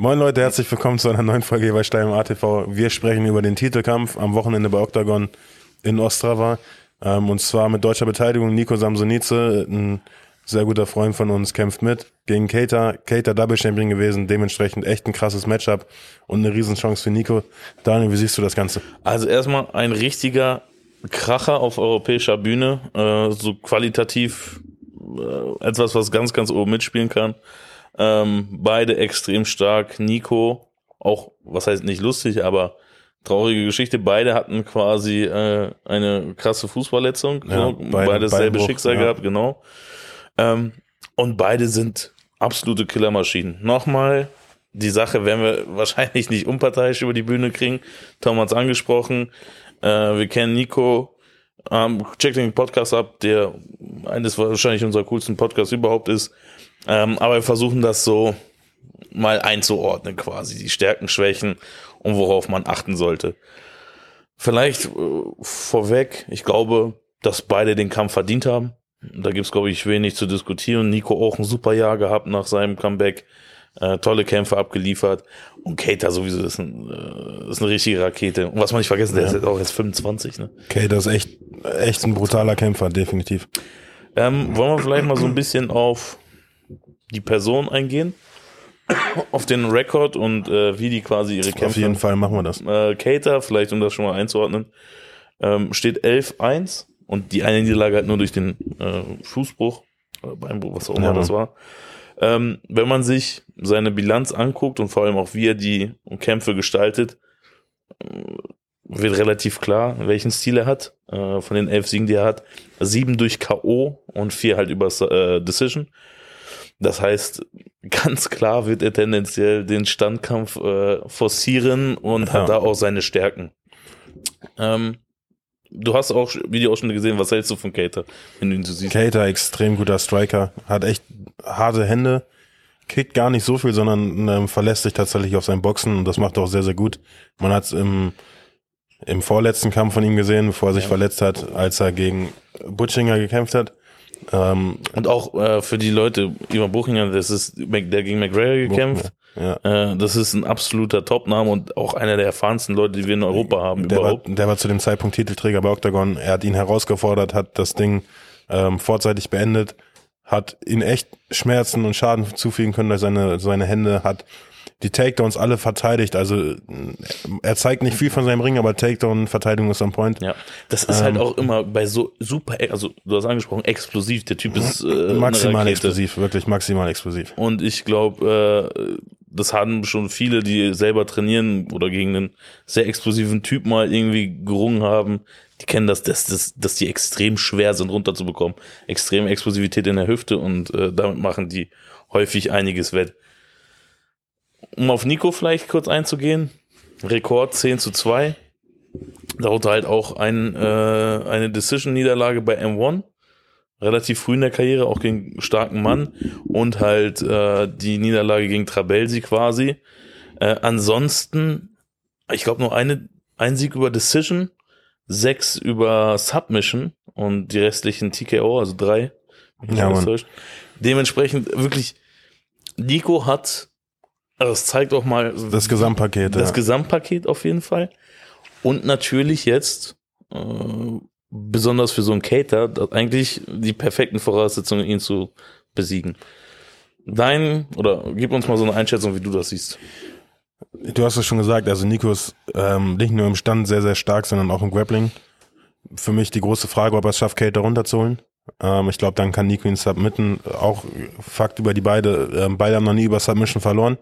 Moin Leute, herzlich willkommen zu einer neuen Folge bei Stein ATV. Wir sprechen über den Titelkampf am Wochenende bei Octagon in Ostrava. Ähm, und zwar mit deutscher Beteiligung. Nico Samsonice, ein sehr guter Freund von uns, kämpft mit gegen Keita. Keita Double Champion gewesen, dementsprechend echt ein krasses Matchup und eine Riesenchance für Nico. Daniel, wie siehst du das Ganze? Also erstmal ein richtiger Kracher auf europäischer Bühne, äh, so qualitativ äh, etwas, was ganz, ganz oben mitspielen kann. Ähm, beide extrem stark. Nico, auch, was heißt nicht lustig, aber traurige Geschichte. Beide hatten quasi äh, eine krasse Fußverletzung. Ja, so. beide- beide dasselbe Schicksal ja. gehabt, genau. Ähm, und beide sind absolute Killermaschinen. Nochmal, die Sache werden wir wahrscheinlich nicht unparteiisch über die Bühne kriegen. Tom hat's angesprochen. Äh, wir kennen Nico. Ähm, checkt den Podcast ab, der eines wahrscheinlich unserer coolsten Podcasts überhaupt ist. Ähm, aber wir versuchen das so mal einzuordnen quasi, die Stärken, Schwächen und worauf man achten sollte. Vielleicht äh, vorweg, ich glaube, dass beide den Kampf verdient haben. Da gibt's glaube ich, wenig zu diskutieren. Nico auch ein super Jahr gehabt nach seinem Comeback. Äh, tolle Kämpfe abgeliefert. Und Keita sowieso ist, ein, äh, ist eine richtige Rakete. Und was man nicht vergessen, der ist jetzt auch jetzt 25. Ne? Keita ist echt, echt ein brutaler Kämpfer, definitiv. Ähm, wollen wir vielleicht mal so ein bisschen auf die Person eingehen? Auf den Rekord und äh, wie die quasi ihre Auf Kämpfe jeden Fall machen wir das. äh, Cater, vielleicht um das schon mal einzuordnen, ähm, steht 11-1 und die eine Niederlage halt nur durch den äh, Fußbruch, oder Beinbruch, was auch immer Ja, das war. Ähm, wenn man sich seine Bilanz anguckt und vor allem auch wie er die Kämpfe gestaltet, äh, wird relativ klar, welchen Stil er hat. Äh, von den elf Siegen, die er hat, sieben durch K.O. und vier halt über äh, Decision. Das heißt, ganz klar wird er tendenziell den Standkampf äh, forcieren und Ja. hat da auch seine Stärken. Ähm, du hast auch Video auch schon gesehen, was hältst du von Cater, wenn du ihn so siehst? Keita, extrem guter Striker, hat echt harte Hände, kickt gar nicht so viel, sondern ähm, verlässt sich tatsächlich auf sein Boxen und das macht er auch sehr, sehr gut. Man hat es im, im vorletzten Kampf von ihm gesehen, bevor er sich Ja. verletzt hat, als er gegen Butchinger gekämpft hat. Ähm, Und auch äh, für die Leute, Ivan Buchinger, das ist der gegen McGregor gekämpft. ja. Äh, das ist ein absoluter Topname und auch einer der erfahrensten Leute, die wir in Europa haben Der war, überhaupt. der war zu dem Zeitpunkt Titelträger bei Octagon. Er hat ihn herausgefordert, hat das Ding ähm, vorzeitig beendet, hat ihn echt Schmerzen und Schaden zufügen können durch seine, seine Hände, hat die Takedowns alle verteidigt. Also er zeigt nicht viel von seinem Ring, aber Takedown-Verteidigung ist on point. Ja, das ist halt Ähm, auch immer bei so super, also du hast angesprochen, explosiv. Der Typ ist äh, maximal explosiv, wirklich maximal explosiv. Und ich glaube, äh, das haben schon viele, die selber trainieren oder gegen einen sehr explosiven Typ mal irgendwie gerungen haben. Die kennen das, dass, dass, dass die extrem schwer sind runterzubekommen. Extreme Explosivität in der Hüfte und äh, damit machen die häufig einiges wett. Um auf Nico vielleicht kurz einzugehen. Rekord 10 zu 2. Darunter halt auch ein, äh, eine Decision-Niederlage bei M1 relativ früh in der Karriere, auch gegen einen starken Mann und halt äh, die Niederlage gegen Trabelsi quasi. Äh, ansonsten, ich glaube nur eine, ein Sieg über Decision, sechs über Submission und die restlichen TKO, also drei. Ja. Dementsprechend wirklich, Nico hat, also das zeigt auch mal Das Gesamtpaket. das ja. Gesamtpaket auf jeden Fall. Und natürlich jetzt, äh, besonders für so einen Cater, eigentlich die perfekten Voraussetzungen, ihn zu besiegen. Dein, oder gib uns mal so eine Einschätzung, wie du das siehst. Du hast es schon gesagt, also Nico ist ähm, nicht nur im Stand sehr, sehr stark, sondern auch im Grappling. Für mich die große Frage, ob er es schafft, Kate runterzuholen. Ähm, ich glaube, dann kann Nico ihn submitten. Auch Fakt über die beide. Ähm, beide haben noch nie über Submission verloren.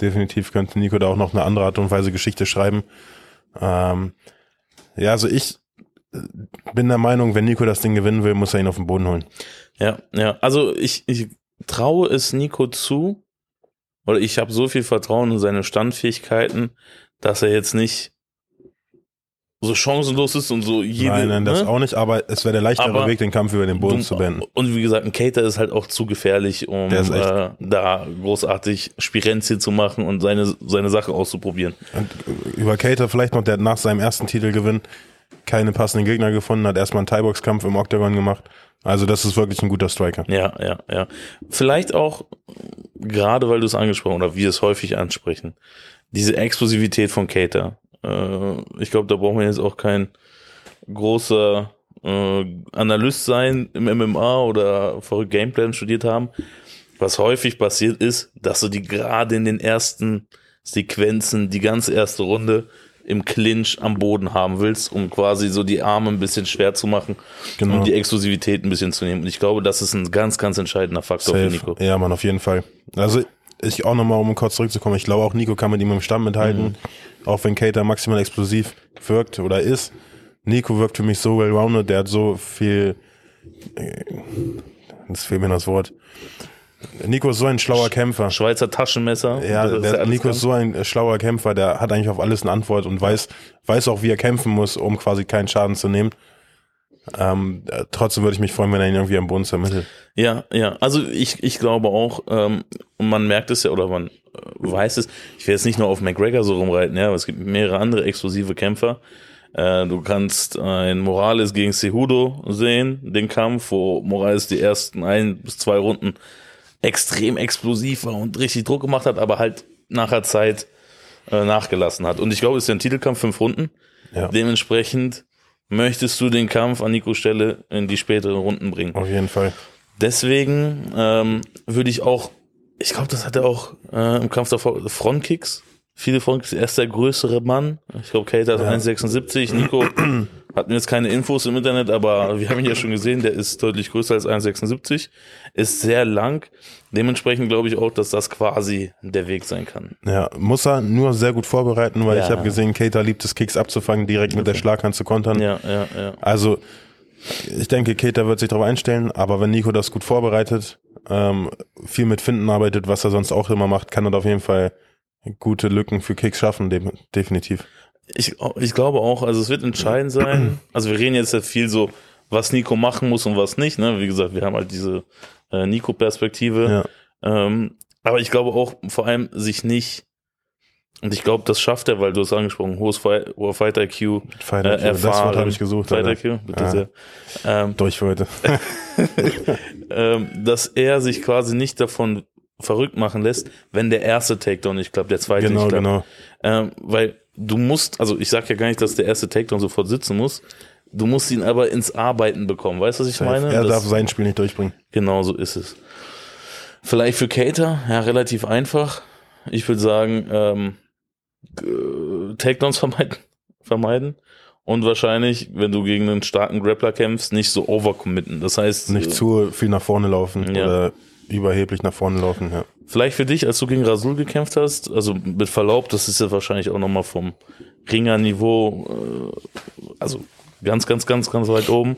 Definitiv könnte Nico da auch noch eine andere Art und Weise Geschichte schreiben. Ähm, ja, also ich äh, bin der Meinung, wenn Nico das Ding gewinnen will, muss er ihn auf den Boden holen. Ja, ja, also ich, ich traue es Nico zu, oder ich habe so viel Vertrauen in seine Standfähigkeiten, dass er jetzt nicht so chancenlos ist und so jede, nein, nein, das ne? auch nicht, aber es wäre der leichtere Aber Weg, den Kampf über den Boden zu beenden. Und wie gesagt, ein Cater ist halt auch zu gefährlich, um äh, da großartig Spirenzien zu machen und seine, seine Sache auszuprobieren. Und über Cater vielleicht noch, der hat nach seinem ersten Titelgewinn keine passenden Gegner gefunden, hat erstmal einen Thai-Box-Kampf im Octagon gemacht, Also das ist wirklich ein guter Striker. Ja, ja, ja. Vielleicht auch, gerade weil du es angesprochen oder wir es häufig ansprechen, diese Explosivität von Cater. Äh, ich glaube, da brauchen wir jetzt auch kein großer äh, Analyst sein im MMA oder verrückt Gameplan studiert haben. Was häufig passiert ist, dass du die gerade in den ersten Sequenzen, die ganze erste Runde im Clinch am Boden haben willst, um quasi so die Arme ein bisschen schwer zu machen, Genau. um die Exklusivität ein bisschen zu nehmen. Und ich glaube, das ist ein ganz, ganz entscheidender Faktor für Nico. Ja, Mann, auf jeden Fall. Also ich auch nochmal, um kurz zurückzukommen, ich glaube auch Nico kann mit ihm im Stand mithalten, Mhm. auch wenn Cater maximal explosiv wirkt oder ist. Nico wirkt für mich so well-rounded, der hat so viel, äh, jetzt fehlt mir das Wort. Nico ist so ein schlauer Kämpfer. Schweizer Taschenmesser. Ja, der, Nico ist so ein äh, schlauer Kämpfer, der hat eigentlich auf alles eine Antwort und weiß, weiß auch, wie er kämpfen muss, um quasi keinen Schaden zu nehmen. Ähm, äh, trotzdem würde ich mich freuen, wenn er ihn irgendwie am Boden zermittelt. Ja, ja. Also ich, ich glaube auch, ähm, und man merkt es ja oder man äh, weiß es, ich will jetzt nicht nur auf McGregor so rumreiten, ja, aber es gibt mehrere andere explosive Kämpfer. Äh, du kannst ein Morales gegen Cejudo sehen, den Kampf, wo Morales die ersten ein bis zwei Runden extrem explosiv war und richtig Druck gemacht hat, aber halt nachher Zeit äh, nachgelassen hat. Und ich glaube, es ist ja ein Titelkampf, fünf Runden. Ja. Dementsprechend möchtest du den Kampf an Nico Stelle in die späteren Runden bringen. Auf jeden Fall. Deswegen ähm, würde ich auch, ich glaube, das hat er auch äh, im Kampf davor, Frontkicks. Viele Frontkicks, er ist der größere Mann. Ich glaube, Kate hat 1,76. Nico hat mir jetzt keine Infos im Internet, aber wir haben ihn ja schon gesehen, der ist deutlich größer als 1,76. Ist sehr lang. Dementsprechend glaube ich auch, dass das quasi der Weg sein kann. Ja, muss er nur sehr gut vorbereiten, weil Ja. ich habe gesehen, Keita liebt es, Kicks abzufangen, direkt mit der Schlaghand zu kontern. Ja, ja, ja. Also, ich denke, Keita wird sich darauf einstellen, aber wenn Nico das gut vorbereitet, ähm, viel mit Finden arbeitet, was er sonst auch immer macht, kann er da auf jeden Fall gute Lücken für Kicks schaffen, de definitiv. Ich, ich glaube auch, also es wird entscheidend sein. Also wir reden jetzt ja viel so, was Nico machen muss und was nicht. Ne? Wie gesagt, wir haben halt diese äh, Nico-Perspektive. Ja. Ähm, aber ich glaube auch vor allem sich nicht, und ich glaube, das schafft er, weil du hast angesprochen, hohes Fi- hoher Fight IQ, Fighter äh, Q, das Wort erfahren. habe ich gesucht. Fight. IQ, bitte Ja. sehr. Ähm, Durch für heute. ähm, dass er sich quasi nicht davon verrückt machen lässt, wenn der erste Takedown nicht klappt, der zweite genau, nicht klappt. genau. Ähm, weil du musst, also ich sag ja gar nicht, dass der erste Takedown sofort sitzen muss. Du musst ihn aber ins Arbeiten bekommen. Weißt du, was ich meine? er Das- darf sein Spiel nicht durchbringen. Genau so ist es. Vielleicht für Cater, ja, relativ einfach. Ich würde sagen, ähm, äh, Takedowns vermeiden, vermeiden. Und wahrscheinlich, wenn du gegen einen starken Grappler kämpfst, nicht so overcommitten. Das heißt, Nicht äh, zu viel nach vorne laufen Ja. oder überheblich nach vorne laufen. Ja. Vielleicht für dich, als du gegen Rasul gekämpft hast, also mit Verlaub, das ist ja wahrscheinlich auch nochmal vom Ringerniveau, äh, also ganz, ganz, ganz, ganz weit oben.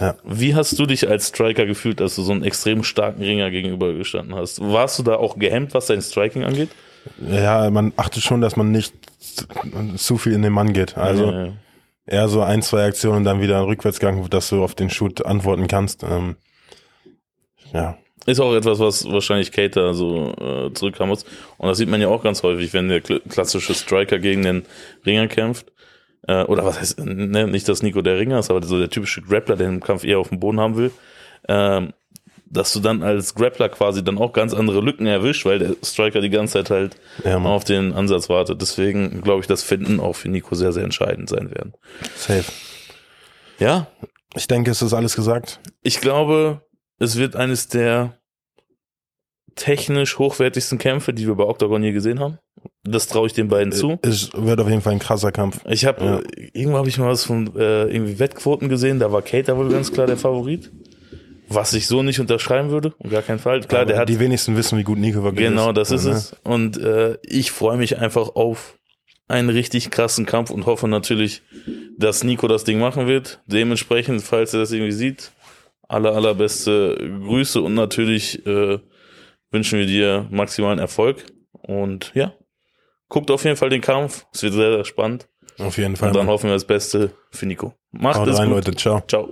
Ja. Wie hast du dich als Striker gefühlt, als du so einen extrem starken Ringer gegenüber gestanden hast? Warst du da auch gehemmt, was dein Striking angeht? ja, man achtet schon, dass man nicht zu viel in den Mann geht. Also Ja, ja. eher so ein, zwei Aktionen und dann wieder ein Rückwärtsgang, dass du auf den Shoot antworten kannst. Ähm, ja, Ist auch etwas, was wahrscheinlich Cater so äh, zurückhaben muss. Und das sieht man ja auch ganz häufig, wenn der kl- klassische Striker gegen den Ringer kämpft. Äh, oder was heißt, ne, nicht, dass Nico der Ringer ist, aber so der typische Grappler, der den Kampf eher auf dem Boden haben will. Ähm, dass du dann als Grappler quasi dann auch ganz andere Lücken erwischt, weil der Striker die ganze Zeit halt Ja, auf den Ansatz wartet. Deswegen glaube ich, dass Finden auch für Nico sehr, sehr entscheidend sein werden. safe. Ja, Ich denke, es ist alles gesagt. Ich glaube, es wird eines der technisch hochwertigsten Kämpfe, die wir bei Octagon je gesehen haben. Das traue ich den beiden zu. Es wird auf jeden Fall ein krasser Kampf. Ich habe Ja. äh, irgendwo habe ich mal was von äh, irgendwie Wettquoten gesehen. Da war Cater wohl ganz klar der Favorit, was ich so nicht unterschreiben würde. Gar keinen Fall. Klar, der Aber hat die wenigsten wissen, wie gut Nico ist. genau, das ist Ja, es. Und äh, ich freue mich einfach auf einen richtig krassen Kampf und hoffe natürlich, dass Nico das Ding machen wird. Dementsprechend, falls er das irgendwie sieht, aller allerbeste Grüße und natürlich äh, wünschen wir dir maximalen Erfolg. Und ja, guckt auf jeden Fall den Kampf. Es wird sehr, sehr spannend. Auf jeden Fall. Und dann Mann. hoffen wir das Beste für Nico. Macht Haut es rein, gut. Leute. Ciao. Ciao.